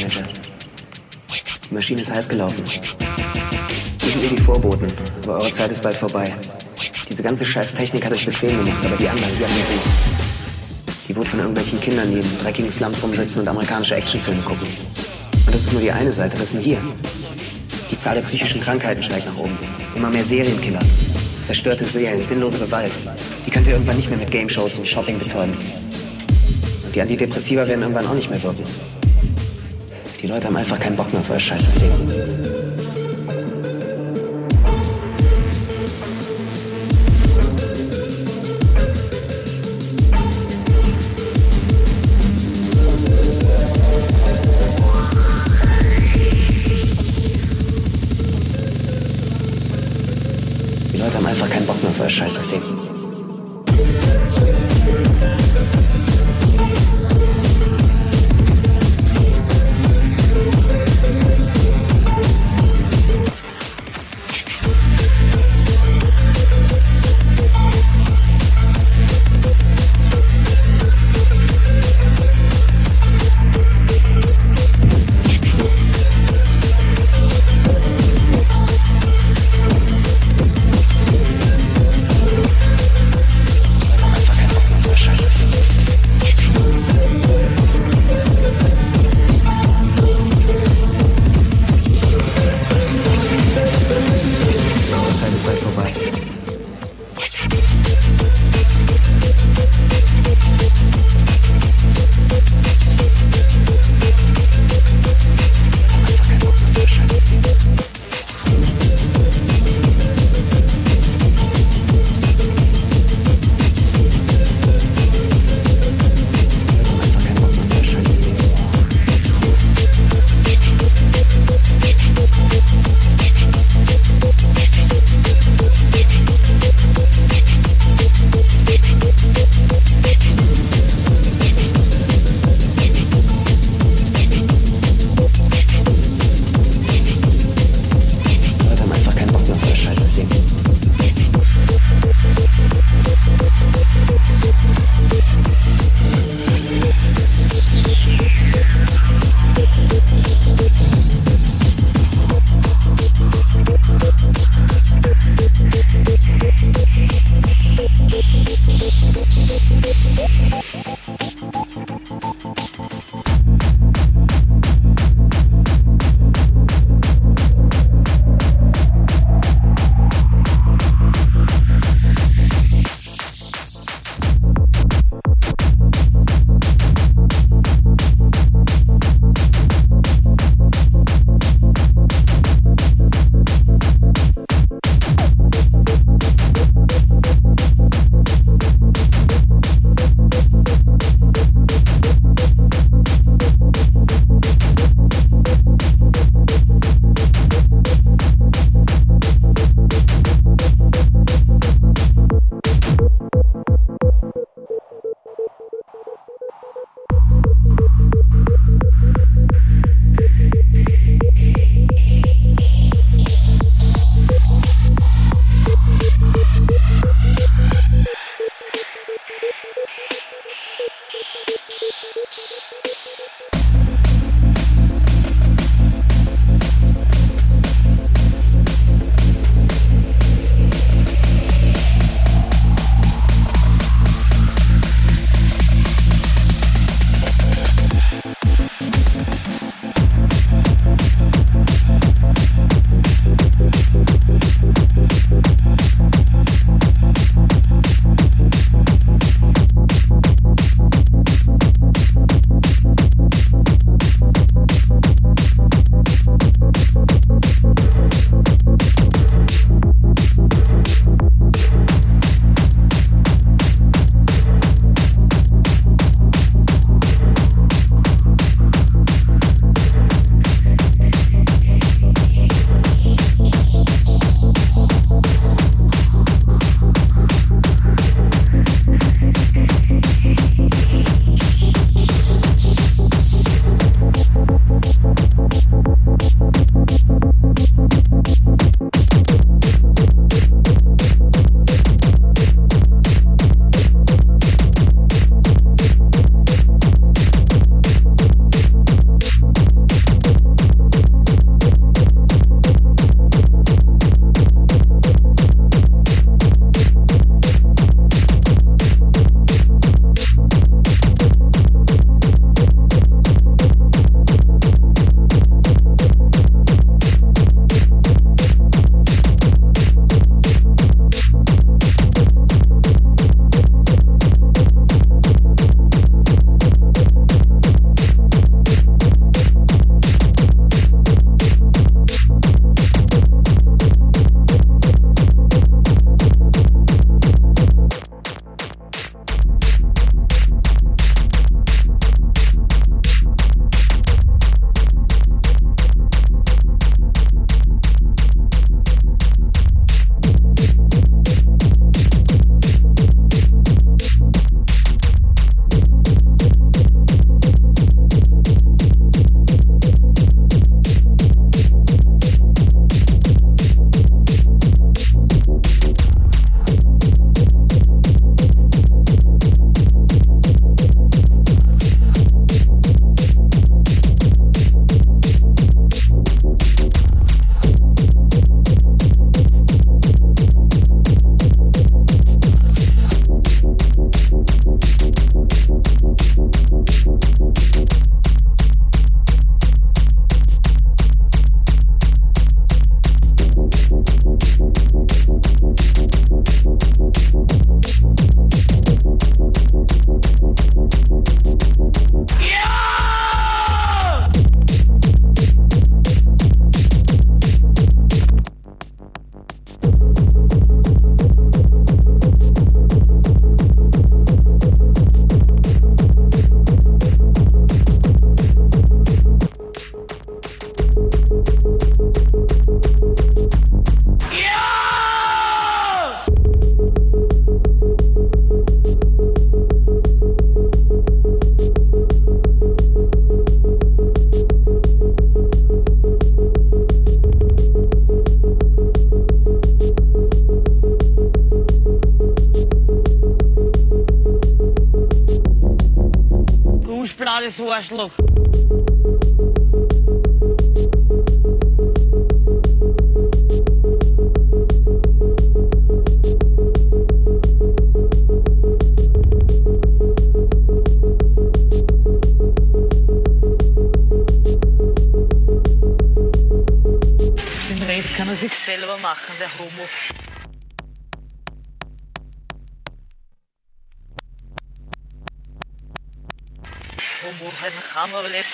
Manager. Die Maschine ist heiß gelaufen. Wir sind ihr die Vorboten, aber eure Zeit ist bald vorbei. Diese ganze scheiß Technik hat euch bequem gemacht, aber die anderen, die haben nicht. Die wurde von irgendwelchen Kindern, die in dreckigen Slums rumsitzen und amerikanische Actionfilme gucken. Und das ist nur die eine Seite, was ist denn hier? Die Zahl der psychischen Krankheiten steigt nach oben. Immer mehr Serienkiller. Zerstörte Seelen, sinnlose Gewalt. Die könnt ihr irgendwann nicht mehr mit Game-Shows und Shopping betäuben. Und die Antidepressiva werden irgendwann auch nicht mehr wirken. Die Leute haben einfach keinen Bock mehr auf euer Scheißsystem. Die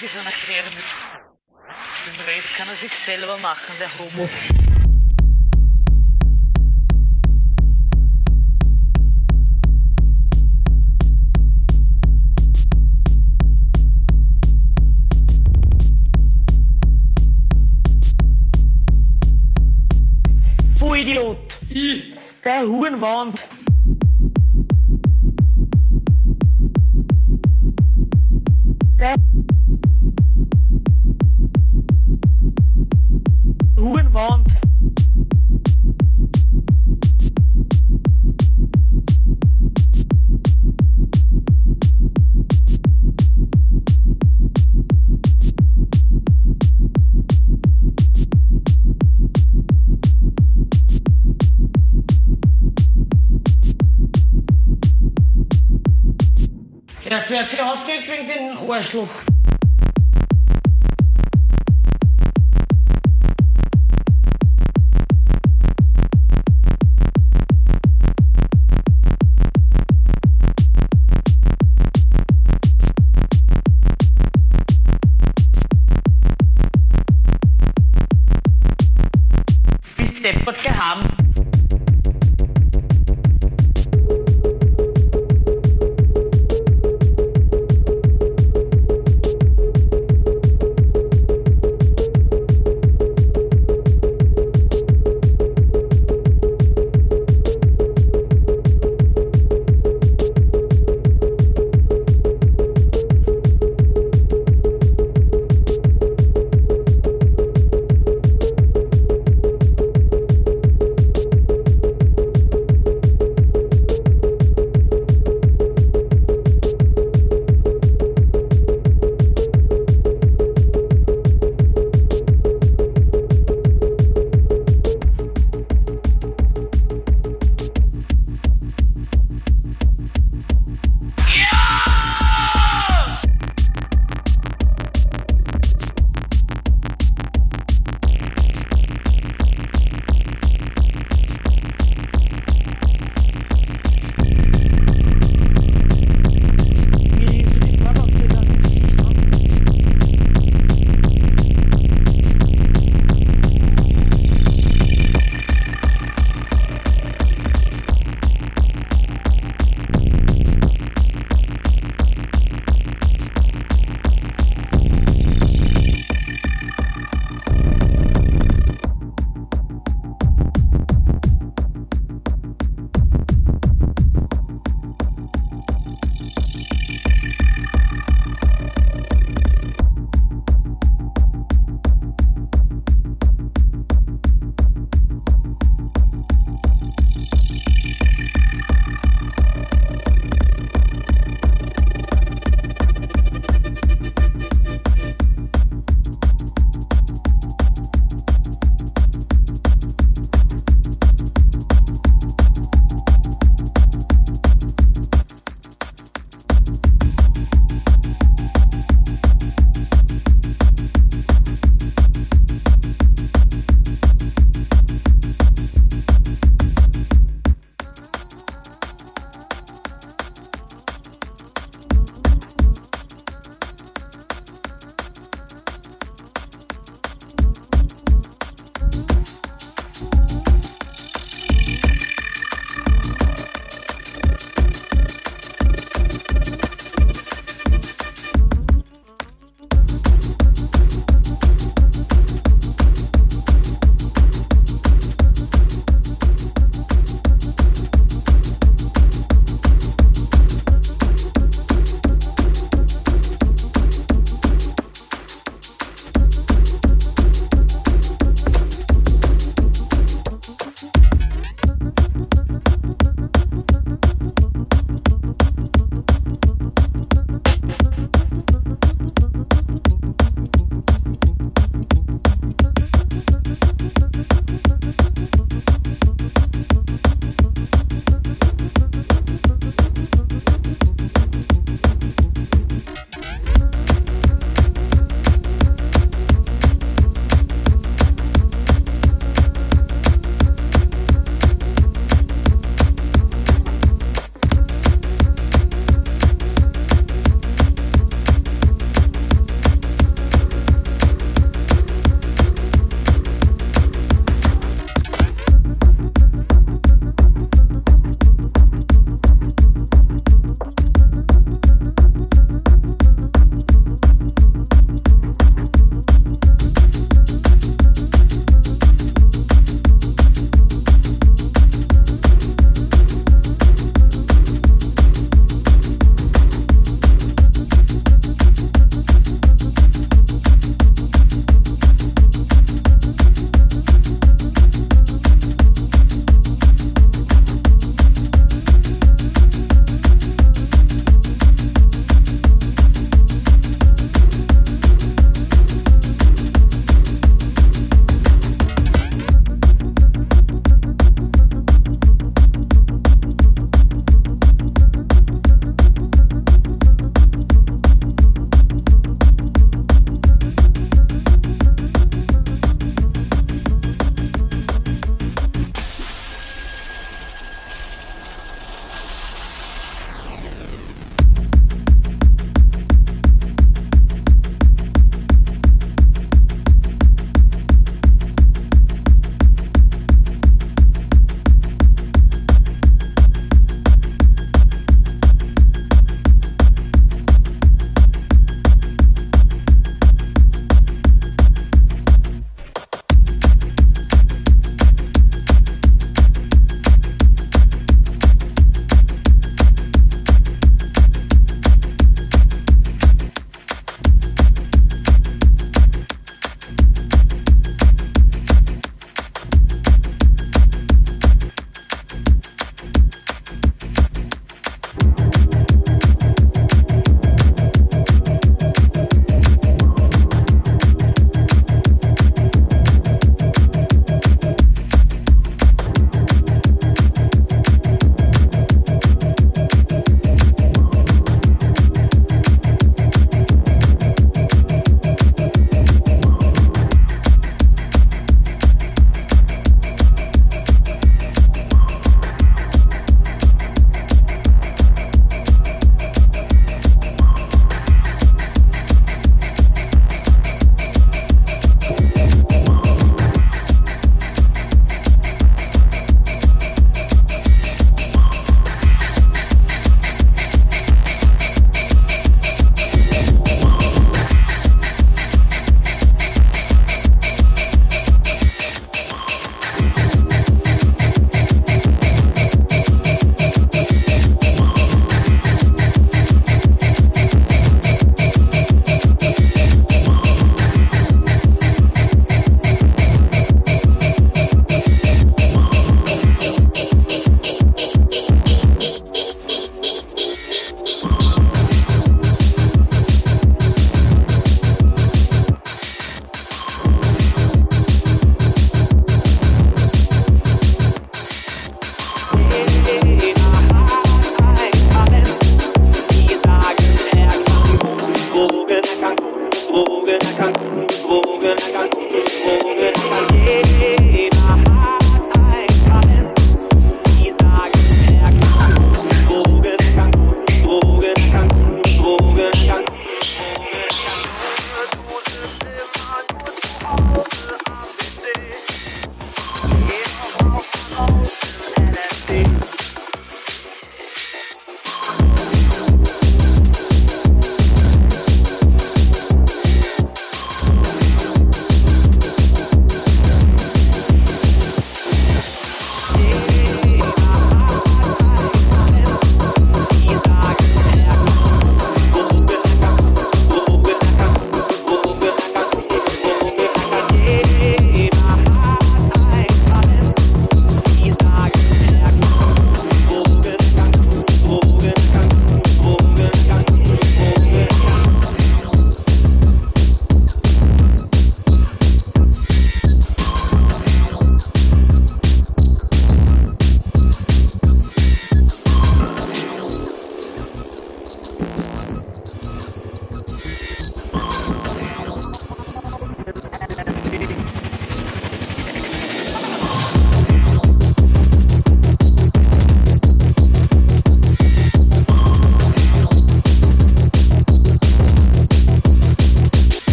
Lässt sich dann erklären. Den Rest kann er sich selber machen, der Homo. Vollidiot! Ich! Der Hurenwand! Wird sie aufgeregt wegen den Arschloch. Deppert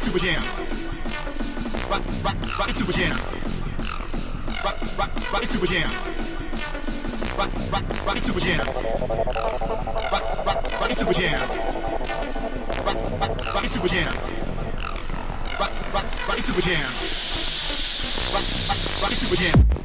it super jam. Rock, rock, rock it to a jam. Rock, rock, rock super jam. Rock, rock, rock super jam. Rock, rock, rock super jam. Rock, rock, rock super jam. Rock, rock, rock super jam. Rock, rock, rock it jam.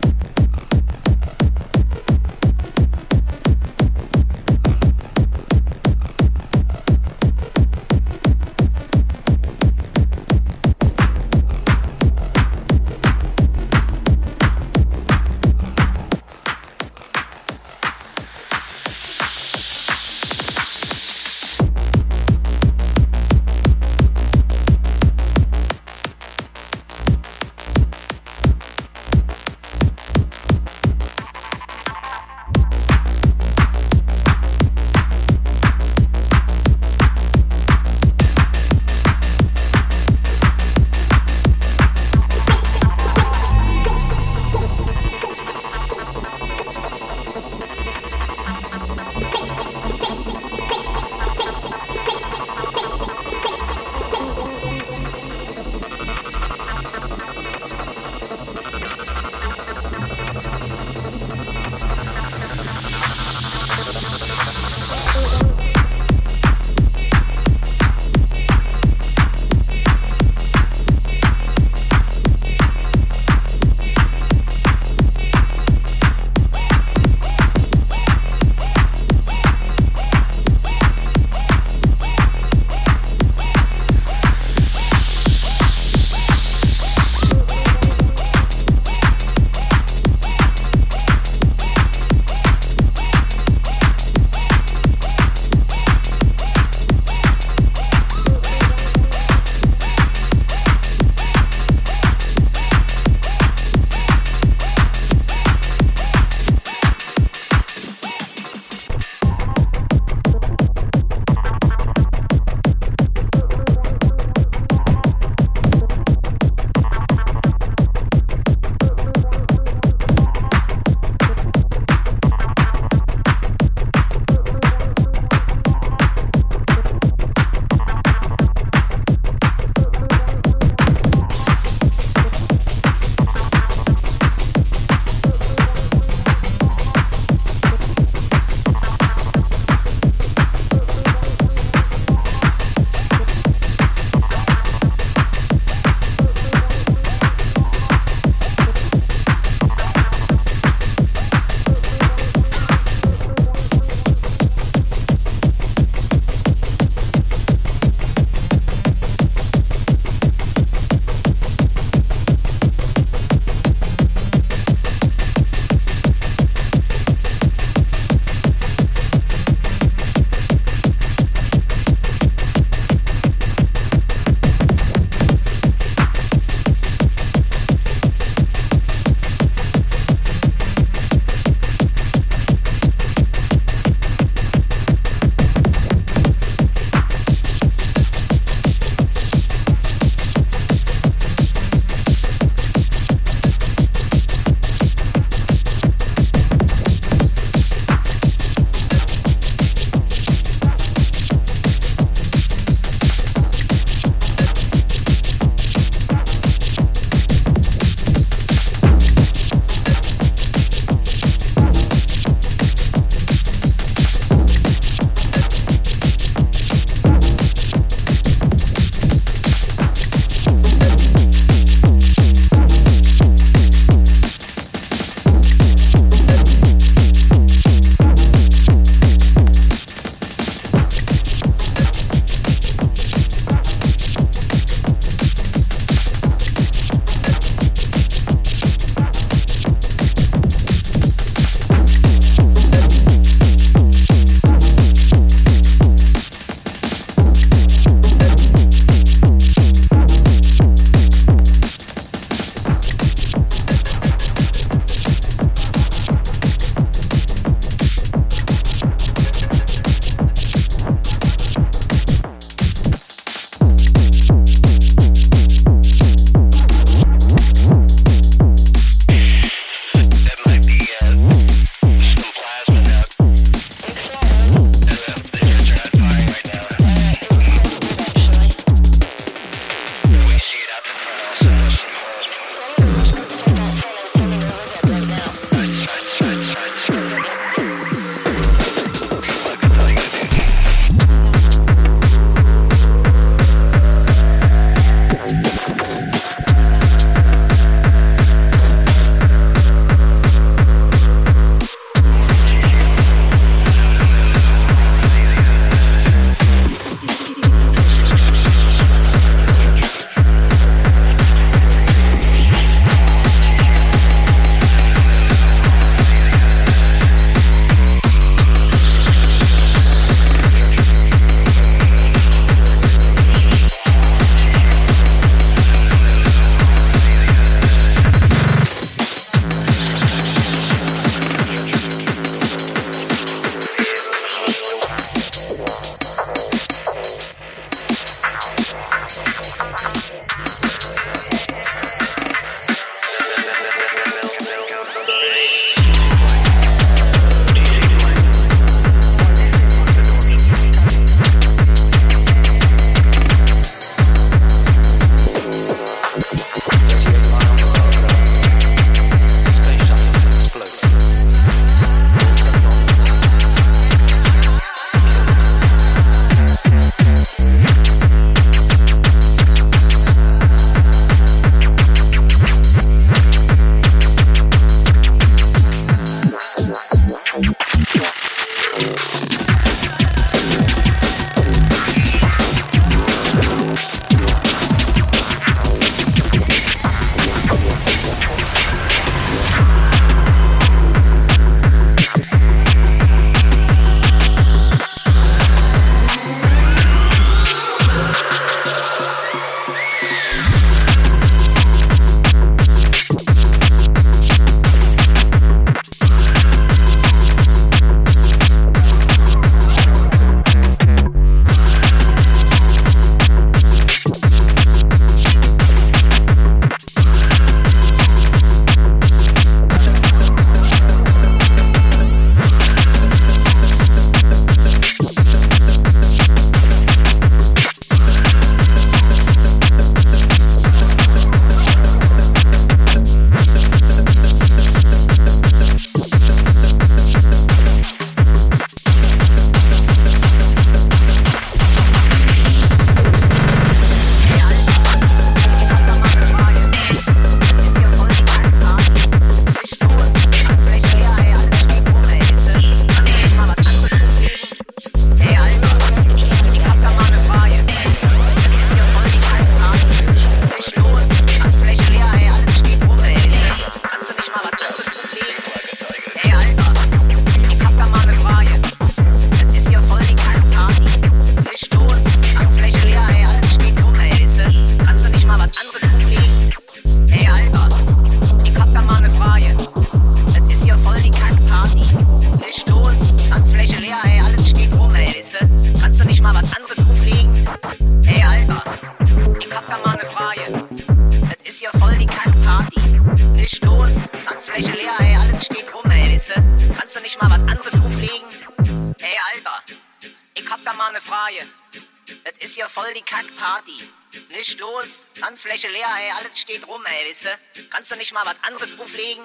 Du nicht mal was anderes auflegen?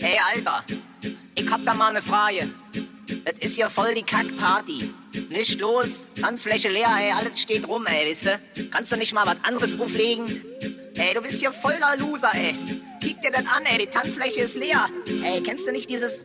Ey, Alter, ich hab da mal ne Frage. Das ist ja voll die Kackparty. Nicht los, Tanzfläche leer, ey, alles steht rum, ey, wisst Kannst du nicht mal was anderes auflegen? Ey, du bist ja voll der Loser, ey. Kick dir das an, ey, die Tanzfläche ist leer. Ey, kennst du nicht dieses...